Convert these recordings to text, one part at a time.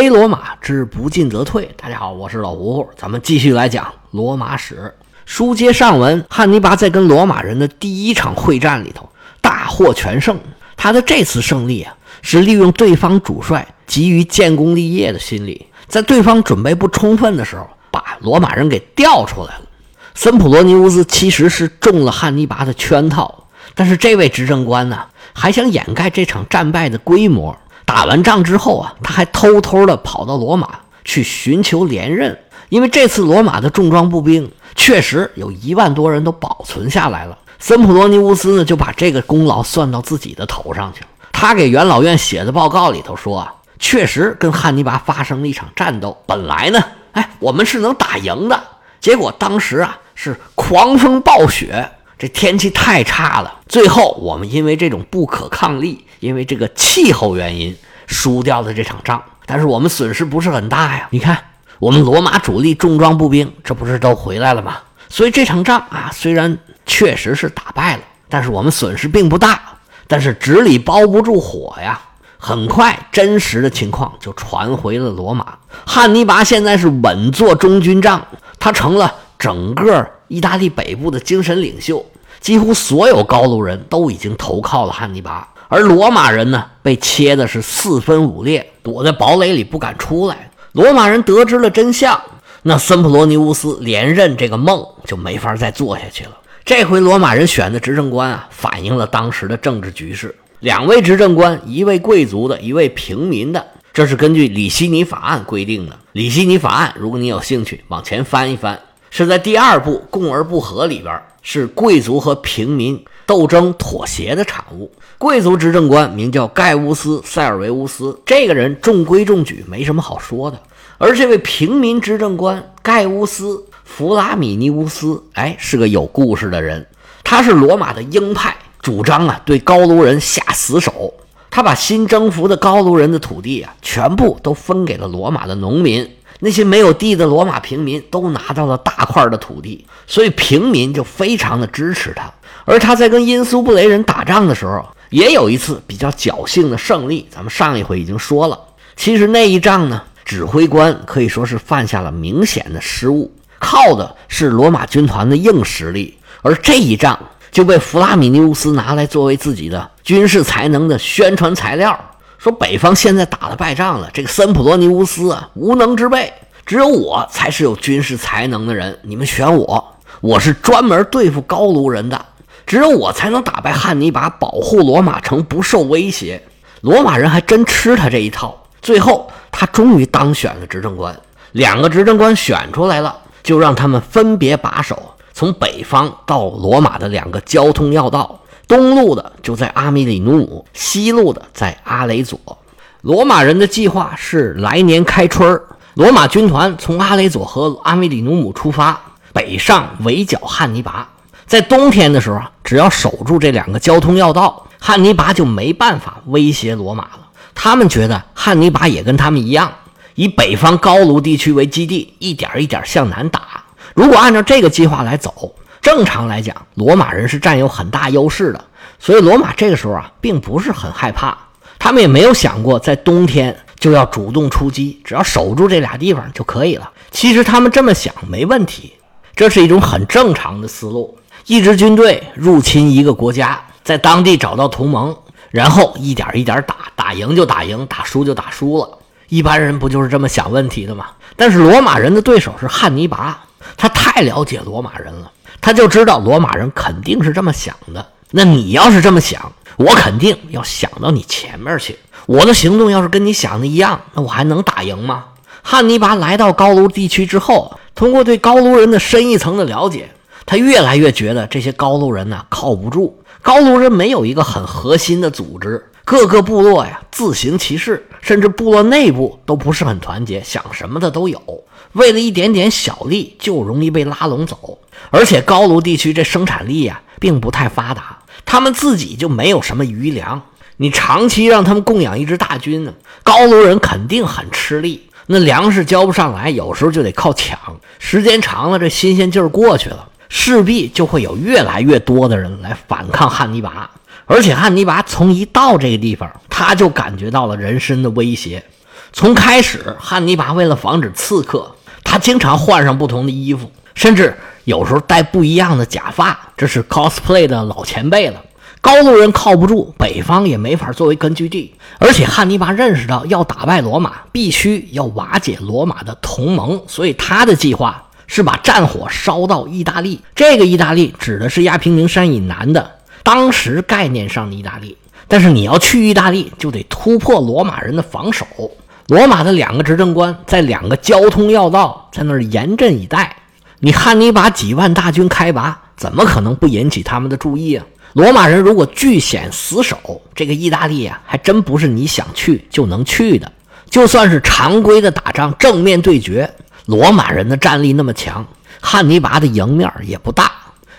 黑罗马之不进则退。大家好，我是老胡，咱们继续来讲罗马史。书接上文，汉尼拔在跟罗马人的第一场会战里头大获全胜。他的这次胜利啊，是利用对方主帅急于建功立业的心理，在对方准备不充分的时候，把罗马人给调出来了。森普罗尼乌斯其实是中了汉尼拔的圈套，但是这位执政官呢，还想掩盖这场战败的规模。打完仗之后啊，他还偷偷的跑到罗马去寻求连任，因为这次罗马的重装步兵确实有一万多人都保存下来了。森普罗尼乌斯呢，就把这个功劳算到自己的头上去了。他给元老院写的报告里头说啊，确实跟汉尼拔发生了一场战斗。本来呢，哎，我们是能打赢的。结果当时啊，是狂风暴雪，这天气太差了。最后我们因为这种不可抗力，因为这个气候原因，输掉了这场仗。但是我们损失不是很大呀。你看，我们罗马主力重装步兵，这不是都回来了吗？所以这场仗啊，虽然。确实是打败了，但是我们损失并不大。但是纸里包不住火呀，很快真实的情况就传回了罗马。汉尼拔现在是稳坐中军帐，他成了整个意大利北部的精神领袖。几乎所有高卢人都已经投靠了汉尼拔，而罗马人呢，被切的是四分五裂，躲在堡垒里不敢出来。罗马人得知了真相，那森普罗尼乌斯连任这个梦就没法再做下去了。这回罗马人选的执政官啊，反映了当时的政治局势。两位执政官，一位贵族的，一位平民的，这是根据里希尼法案规定的。里希尼法案，如果你有兴趣，往前翻一翻，是在第二部“共而不和”里边，是贵族和平民斗争妥协的产物。贵族执政官名叫盖乌斯·塞尔维乌斯，这个人中规中矩，没什么好说的。而这位平民执政官盖乌斯。弗拉米尼乌斯，哎，是个有故事的人。他是罗马的鹰派，主张啊对高卢人下死手。他把新征服的高卢人的土地啊，全部都分给了罗马的农民。那些没有地的罗马平民都拿到了大块的土地，所以平民就非常的支持他。而他在跟因苏布雷人打仗的时候，也有一次比较侥幸的胜利。咱们上一回已经说了，其实那一仗呢，指挥官可以说是犯下了明显的失误。靠的是罗马军团的硬实力，而这一仗就被弗拉米尼乌斯拿来作为自己的军事才能的宣传材料。说北方现在打了败仗了，这个森普罗尼乌斯啊无能之辈，只有我才是有军事才能的人。你们选我，我是专门对付高卢人的，只有我才能打败汉尼拔，保护罗马城不受威胁。罗马人还真吃他这一套，最后他终于当选了执政官，两个执政官选出来了。就让他们分别把守从北方到罗马的两个交通要道，东路的就在阿米里努姆，西路的在阿雷佐。罗马人的计划是来年开春罗马军团从阿雷佐和阿米里努姆出发，北上围剿汉尼拔。在冬天的时候，只要守住这两个交通要道，汉尼拔就没办法威胁罗马了。他们觉得汉尼拔也跟他们一样。以北方高卢地区为基地，一点一点向南打。如果按照这个计划来走，正常来讲，罗马人是占有很大优势的。所以罗马这个时候啊，并不是很害怕。他们也没有想过在冬天就要主动出击，只要守住这俩地方就可以了。其实他们这么想没问题，这是一种很正常的思路。一支军队入侵一个国家，在当地找到同盟，然后一点一点打，打赢就打赢，打输就打输了。一般人不就是这么想问题的吗？但是罗马人的对手是汉尼拔，他太了解罗马人了，他就知道罗马人肯定是这么想的。那你要是这么想，我肯定要想到你前面去。我的行动要是跟你想的一样，那我还能打赢吗？汉尼拔来到高卢地区之后，通过对高卢人的深一层的了解，他越来越觉得这些高卢人呢靠不住。高卢人没有一个很核心的组织。各个部落呀，自行其事，甚至部落内部都不是很团结，想什么的都有。为了一点点小利，就容易被拉拢走。而且高卢地区这生产力呀，并不太发达，他们自己就没有什么余粮。你长期让他们供养一支大军呢，高卢人肯定很吃力。那粮食交不上来，有时候就得靠抢。时间长了，这新鲜劲儿过去了，势必就会有越来越多的人来反抗汉尼拔。而且汉尼拔从一到这个地方，他就感觉到了人身的威胁，从开始，汉尼拔为了防止刺客，他经常换上不同的衣服，甚至有时候戴不一样的假发，这是 cosplay 的老前辈了。高卢人靠不住，北方也没法作为根据地，而且汉尼拔认识到要打败罗马，必须要瓦解罗马的同盟，所以他的计划是把战火烧到意大利。这个意大利指的是亚平宁山以南的当时概念上的意大利。但是你要去意大利，就得突破罗马人的防守。罗马的两个执政官在两个交通要道在那儿严阵以待，你汉尼拔几万大军开拔，怎么可能不引起他们的注意啊？罗马人如果据险死守，这个意大利啊，还真不是你想去就能去的。就算是常规的打仗，正面对决，罗马人的战力那么强，汉尼拔的赢面也不大。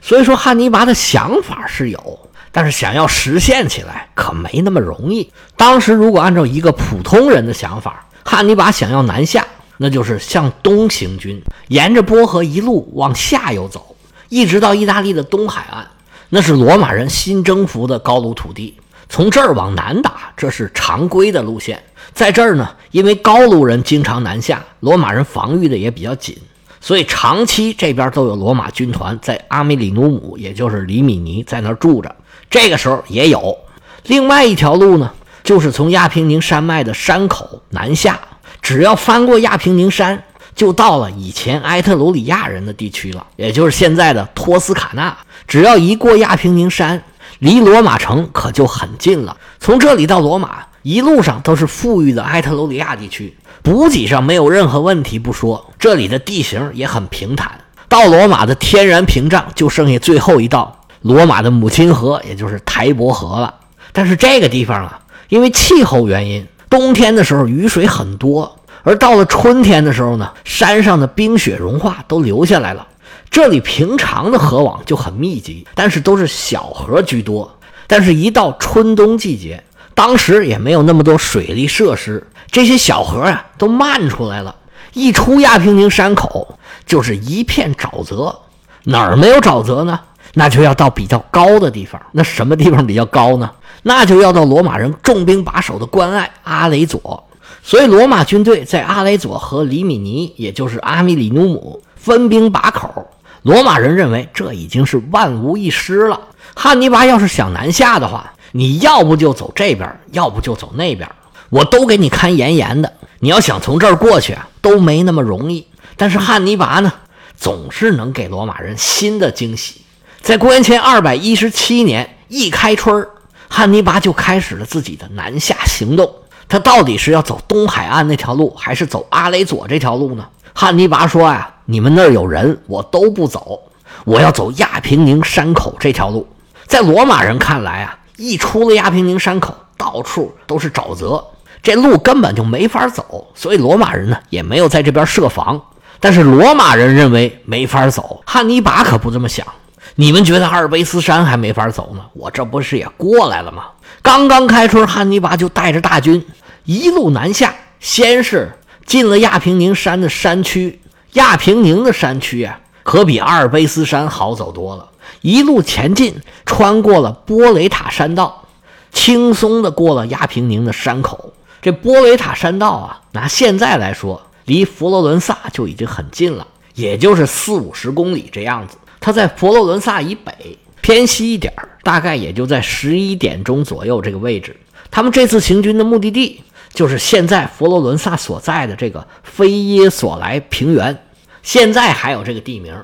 所以说，汉尼拔的想法是有，但是想要实现起来可没那么容易。当时如果按照一个普通人的想法，汉尼拔想要南下，那就是向东行军，沿着波河一路往下游走，一直到意大利的东海岸。那是罗马人新征服的高卢土地，从这儿往南打，这是常规的路线。在这儿呢，因为高卢人经常南下，罗马人防御的也比较紧，所以长期这边都有罗马军团在阿米里努姆，也就是里米尼，在那儿住着。这个时候也有另外一条路呢，就是从亚平宁山脉的山口南下，只要翻过亚平宁山。就到了以前埃特鲁里亚人的地区了，也就是现在的托斯卡纳。只要一过亚平宁山，离罗马城可就很近了。从这里到罗马，一路上都是富裕的埃特鲁里亚地区，补给上没有任何问题不说，这里的地形也很平坦。到罗马的天然屏障就剩下最后一道罗马的母亲河，也就是台伯河了。但是这个地方啊，因为气候原因，冬天的时候雨水很多。而到了春天的时候呢，山上的冰雪融化都流下来了。这里平常的河网就很密集，但是都是小河居多。但是，一到春冬季节，当时也没有那么多水利设施，这些小河啊都漫出来了。一出亚平宁山口，就是一片沼泽。哪儿没有沼泽呢？那就要到比较高的地方。那什么地方比较高呢？那就要到罗马人重兵把守的关隘阿雷佐。所以，罗马军队在阿雷佐和里米尼，也就是阿米里努姆分兵把口。罗马人认为这已经是万无一失了。汉尼拔要是想南下的话，你要不就走这边，要不就走那边，我都给你看严严的。你要想从这儿过去啊，都没那么容易。但是汉尼拔呢，总是能给罗马人新的惊喜。在公元前二百一十七年一开春汉尼拔就开始了自己的南下行动。他到底是要走东海岸那条路，还是走阿雷佐这条路呢？汉尼拔说呀：“你们那儿有人，我都不走，我要走亚平宁山口这条路。”在罗马人看来啊，一出了亚平宁山口，到处都是沼泽，这路根本就没法走，所以罗马人呢也没有在这边设防。但是罗马人认为没法走，汉尼拔可不这么想。你们觉得阿尔卑斯山还没法走呢？我这不是也过来了吗？刚刚开春，汉尼拔就带着大军一路南下，先是进了亚平宁山的山区。亚平宁的山区啊，可比阿尔卑斯山好走多了。一路前进，穿过了波雷塔山道，轻松的过了亚平宁的山口。这波雷塔山道啊，拿现在来说，离佛罗伦萨就已经很近了，也就是四五十公里这样子。它在佛罗伦萨以北偏西一点大概也就在十一点钟左右这个位置。他们这次行军的目的地就是现在佛罗伦萨所在的这个菲耶索莱平原，现在还有这个地名。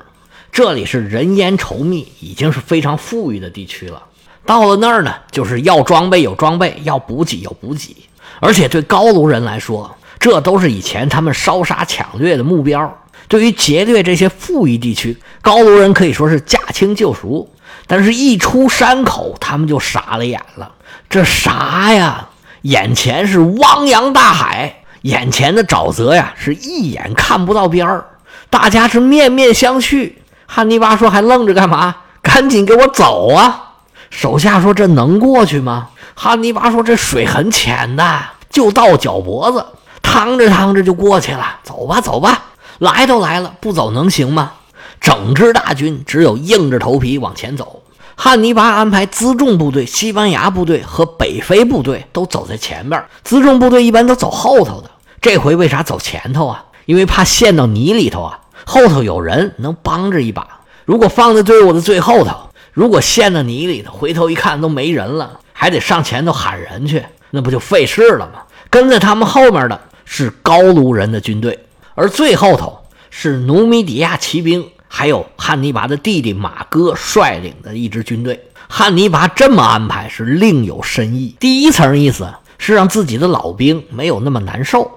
这里是人烟稠密，已经是非常富裕的地区了。到了那儿呢，就是要装备有装备，要补给有补给，而且对高卢人来说，这都是以前他们烧杀抢掠的目标。对于劫掠这些富裕地区，高卢人可以说是驾轻就熟。但是，一出山口，他们就傻了眼了。这啥呀？眼前是汪洋大海，眼前的沼泽呀，是一眼看不到边儿。大家是面面相觑。汉尼拔说：“还愣着干嘛？赶紧给我走啊！”手下说：“这能过去吗？”汉尼拔说：“这水很浅的，就到脚脖子，趟着趟着就过去了。走吧，走吧。”来都来了，不走能行吗？整支大军只有硬着头皮往前走。汉尼拔安排辎重部队、西班牙部队和北非部队都走在前边，辎重部队一般都走后头的。这回为啥走前头啊？因为怕陷到泥里头啊，后头有人能帮着一把。如果放在队伍的最后头，如果陷到泥里头，回头一看都没人了，还得上前头喊人去，那不就费事了吗？跟在他们后面的是高卢人的军队，而最后头是努米底亚骑兵，还有汉尼拔的弟弟马哥率领的一支军队。汉尼拔这么安排是另有深意。第一层意思是让自己的老兵没有那么难受。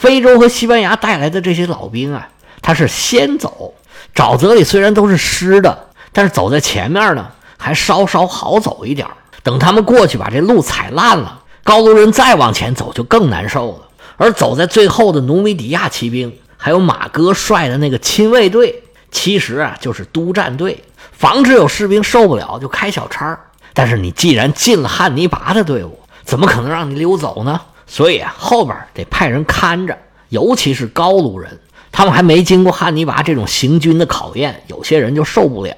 非洲和西班牙带来的这些老兵啊，他是先走，沼泽里虽然都是湿的，但是走在前面呢，还稍稍好走一点。等他们过去把这路踩烂了，高卢人再往前走就更难受了。而走在最后的努米底亚骑兵，还有马哥率的那个亲卫队，其实啊就是督战队，防止有士兵受不了就开小差。但是你既然进了汉尼拔的队伍，怎么可能让你溜走呢？所以啊，后边得派人看着，尤其是高卢人，他们还没经过汉尼拔这种行军的考验，有些人就受不了。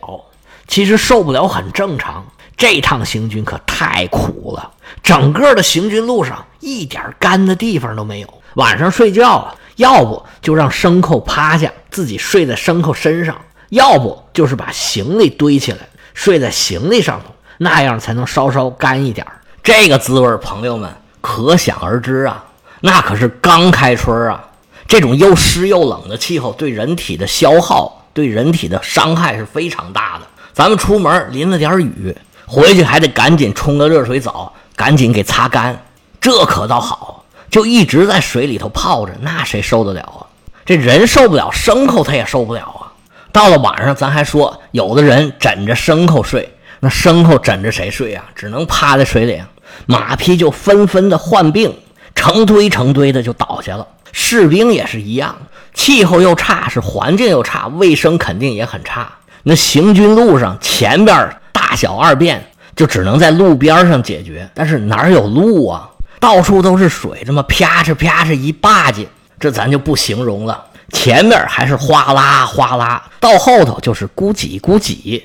其实受不了很正常，这趟行军可太苦了，整个的行军路上一点干的地方都没有。晚上睡觉啊，要不就让牲口趴下，自己睡在牲口身上；要不就是把行李堆起来，睡在行李上头，那样才能稍稍干一点。这个滋味，朋友们。可想而知啊，那可是刚开春啊，这种又湿又冷的气候对人体的消耗、对人体的伤害是非常大的。咱们出门淋了点雨，回去还得赶紧冲个热水澡，赶紧给擦干。这可倒好，就一直在水里头泡着，那谁受得了啊？这人受不了，牲口他也受不了啊。到了晚上，咱还说有的人枕着牲口睡，那牲口枕着谁睡啊？只能趴在水里。马匹就纷纷的患病，成堆成堆的就倒下了。士兵也是一样，气候又差，是环境又差，卫生肯定也很差。那行军路上前边大小二便就只能在路边上解决，但是哪有路啊？到处都是水，这么啪哧啪哧一霸叽，这咱就不形容了。前面还是哗啦哗啦，到后头就是咕叽咕叽，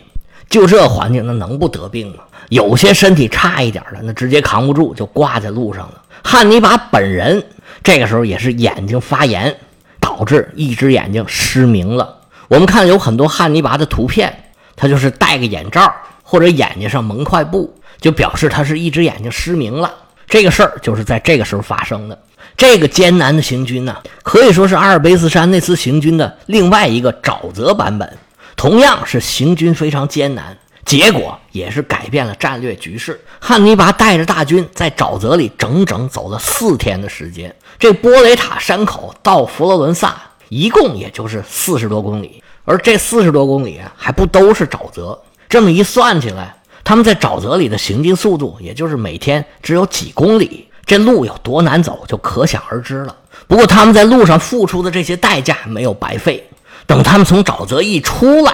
就这环境，那能不得病吗？有些身体差一点的，那直接扛不住就挂在路上了。汉尼拔本人这个时候也是眼睛发炎，导致一只眼睛失明了。我们看有很多汉尼拔的图片，他就是戴个眼罩或者眼睛上蒙块布，就表示他是一只眼睛失明了。这个事儿就是在这个时候发生的。这个艰难的行军呢，可以说是阿尔卑斯山那次行军的另外一个沼泽版本，同样是行军非常艰难。结果也是改变了战略局势。汉尼拔带着大军在沼泽里整整走了四天的时间。这波雷塔山口到佛罗伦萨一共也就是四十多公里，而这四十多公里还不都是沼泽。这么一算起来，他们在沼泽里的行进速度也就是每天只有几公里，这路有多难走就可想而知了。不过他们在路上付出的这些代价没有白费。等他们从沼泽一出来，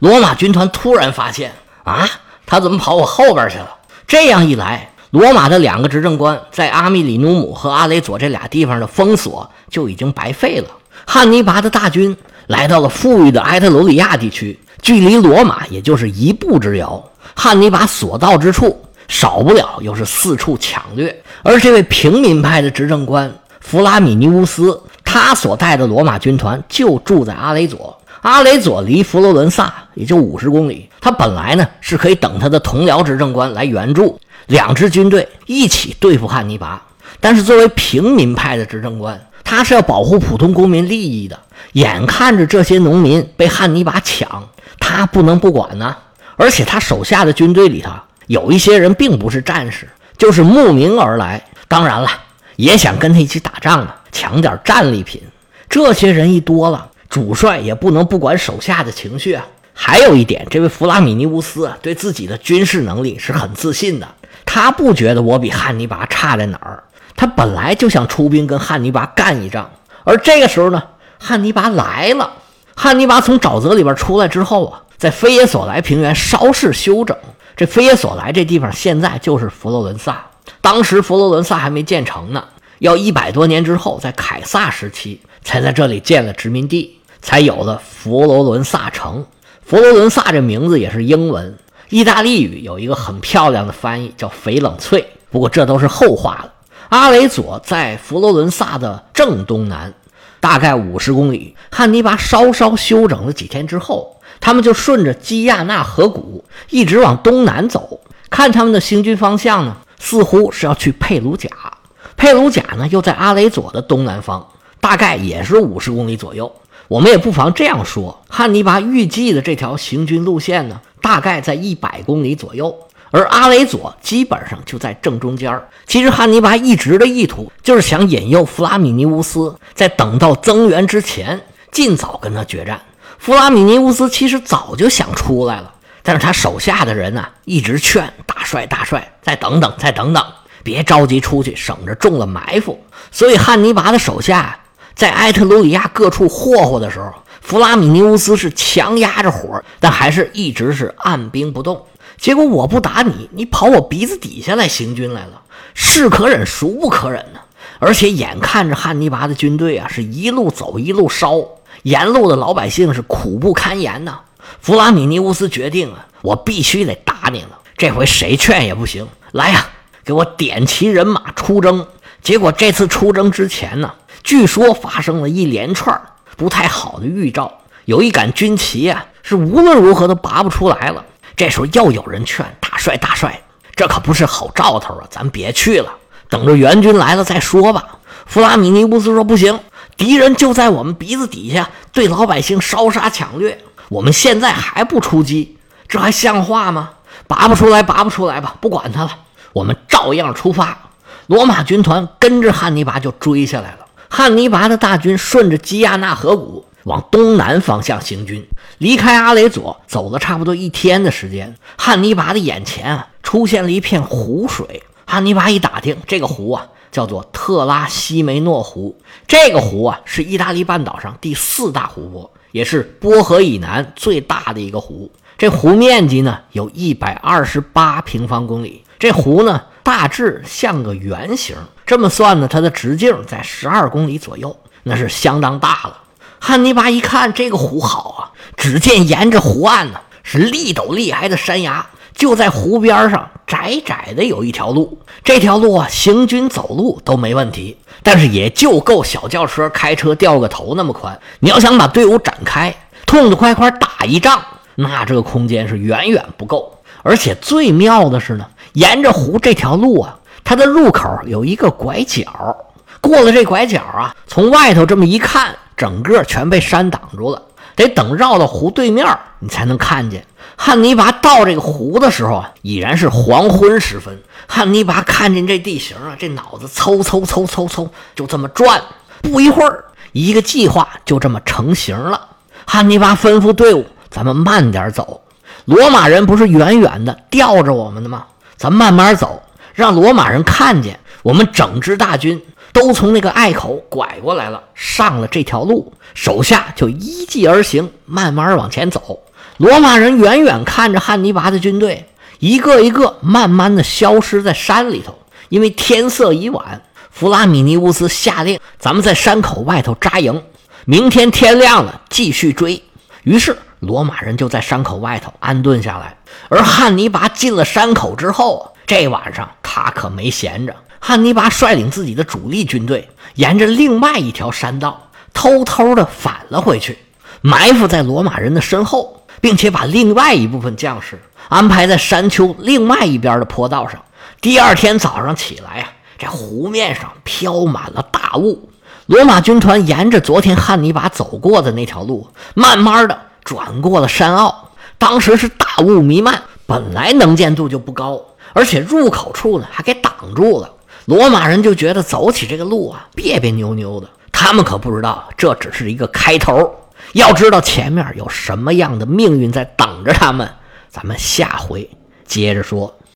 罗马军团突然发现。啊，他怎么跑我后边去了？这样一来，罗马的两个执政官在阿米里努姆和阿雷佐这俩地方的封锁就已经白费了。汉尼拔的大军来到了富裕的埃特罗里亚地区，距离罗马也就是一步之遥。汉尼拔所到之处，少不了又是四处抢掠。而这位平民派的执政官弗拉米尼乌斯，他所带的罗马军团就住在阿雷佐。阿雷佐离佛罗伦萨也就五十公里，他本来呢是可以等他的同僚执政官来援助，两支军队一起对付汉尼拔。但是作为平民派的执政官，他是要保护普通公民利益的。眼看着这些农民被汉尼拔抢，他不能不管呢。而且他手下的军队里头有一些人并不是战士，就是慕名而来，当然了，也想跟他一起打仗呢，抢点战利品。这些人一多了。主帅也不能不管手下的情绪啊。还有一点，这位弗拉米尼乌斯对自己的军事能力是很自信的。他不觉得我比汉尼拔差在哪儿。他本来就想出兵跟汉尼拔干一仗。而这个时候呢，汉尼拔来了。汉尼拔从沼泽里边出来之后啊，在菲耶索莱平原稍事休整。这菲耶索莱这地方现在就是佛罗伦萨。当时佛罗伦萨还没建成呢，要一百多年之后，在凯撒时期才在这里建了殖民地。才有了佛罗伦萨城。佛罗伦萨这名字也是英文，意大利语有一个很漂亮的翻译，叫翡冷翠。不过这都是后话了。阿雷佐在佛罗伦萨的正东南，大概五十公里。汉尼拔稍稍休整了几天之后，他们就顺着基亚纳河谷一直往东南走。看他们的行军方向呢，似乎是要去佩鲁贾。佩鲁贾呢，又在阿雷佐的东南方，大概也是五十公里左右。我们也不妨这样说：汉尼拔预计的这条行军路线呢，大概在一百公里左右。而阿雷佐基本上就在正中间其实汉尼拔一直的意图就是想引诱弗拉米尼乌斯在等到增援之前尽早跟他决战。弗拉米尼乌斯其实早就想出来了，但是他手下的人呢一直劝大帅大帅再等等再等等，别着急出去，省着中了埋伏。所以汉尼拔的手下在埃特鲁里亚各处霍霍的时候，弗拉米尼乌斯是强压着火，但还是一直是按兵不动。结果我不打你，你跑我鼻子底下来行军来了，是可忍孰不可忍呢？而且眼看着汉尼拔的军队啊，是一路走一路烧，沿路的老百姓是苦不堪言呐。弗拉米尼乌斯决定啊，我必须得打你了，这回谁劝也不行。来呀，给我点齐人马出征。结果这次出征之前呢，据说发生了一连串不太好的预兆，有一杆军旗啊，是无论如何都拔不出来了。这时候又有人劝大帅大帅，这可不是好兆头啊！咱别去了，等着援军来了再说吧。弗拉米尼乌斯说：“不行，敌人就在我们鼻子底下，对老百姓烧杀抢掠。我们现在还不出击，这还像话吗？拔不出来，拔不出来吧，不管他了，我们照样出发。”罗马军团跟着汉尼拔就追下来了。汉尼拔的大军顺着基亚纳河谷。往东南方向行军，离开阿雷佐走了差不多一天的时间，汉尼拔的眼前啊出现了一片湖水。汉尼拔一打听，这个湖啊叫做特拉西梅诺湖。这个湖啊是意大利半岛上第四大湖泊，也是波河以南最大的一个湖。这湖面积呢有一百二十八平方公里。这湖呢大致像个圆形，这么算呢，它的直径在十二公里左右，那是相当大了。汉尼拔一看这个湖好啊，只见沿着湖岸呢是立陡立矮的山崖，就在湖边上窄窄的有一条路。这条路啊，行军走路都没问题，但是也就够小轿车开车掉个头那么宽。你要想把队伍展开，痛痛快快打一仗，那这个空间是远远不够。而且最妙的是呢，沿着湖这条路啊，它的入口有一个拐角，过了这拐角啊，从外头这么一看。整个全被山挡住了，得等绕到湖对面，你才能看见。汉尼拔到这个湖的时候啊，已然是黄昏时分。汉尼拔看见这地形啊，这脑子嗖嗖嗖嗖嗖，就这么转。不一会儿，一个计划就这么成型了。汉尼拔吩咐队伍：“咱们慢点走，罗马人不是远远的吊着我们的吗？咱慢慢走，让罗马人看见我们整支大军。”都从那个隘口拐过来了，上了这条路，手下就依计而行，慢慢往前走。罗马人远远看着汉尼拔的军队，一个一个慢慢的消失在山里头。因为天色已晚，弗拉米尼乌斯下令，咱们在山口外头扎营，明天天亮了继续追。于是罗马人就在山口外头安顿下来。而汉尼拔进了山口之后，这晚上他可没闲着。汉尼拔率领自己的主力军队，沿着另外一条山道偷偷的返了回去，埋伏在罗马人的身后，并且把另外一部分将士安排在山丘另外一边的坡道上。第二天早上起来呀，这湖面上飘满了大雾。罗马军团沿着昨天汉尼拔走过的那条路，慢慢的转过了山坳。当时是大雾弥漫，本来能见度就不高，而且入口处呢还给挡住了。罗马人就觉得走起这个路啊，别别扭扭的。他们可不知道，这只是一个开头。要知道前面有什么样的命运在等着他们，咱们下回接着说。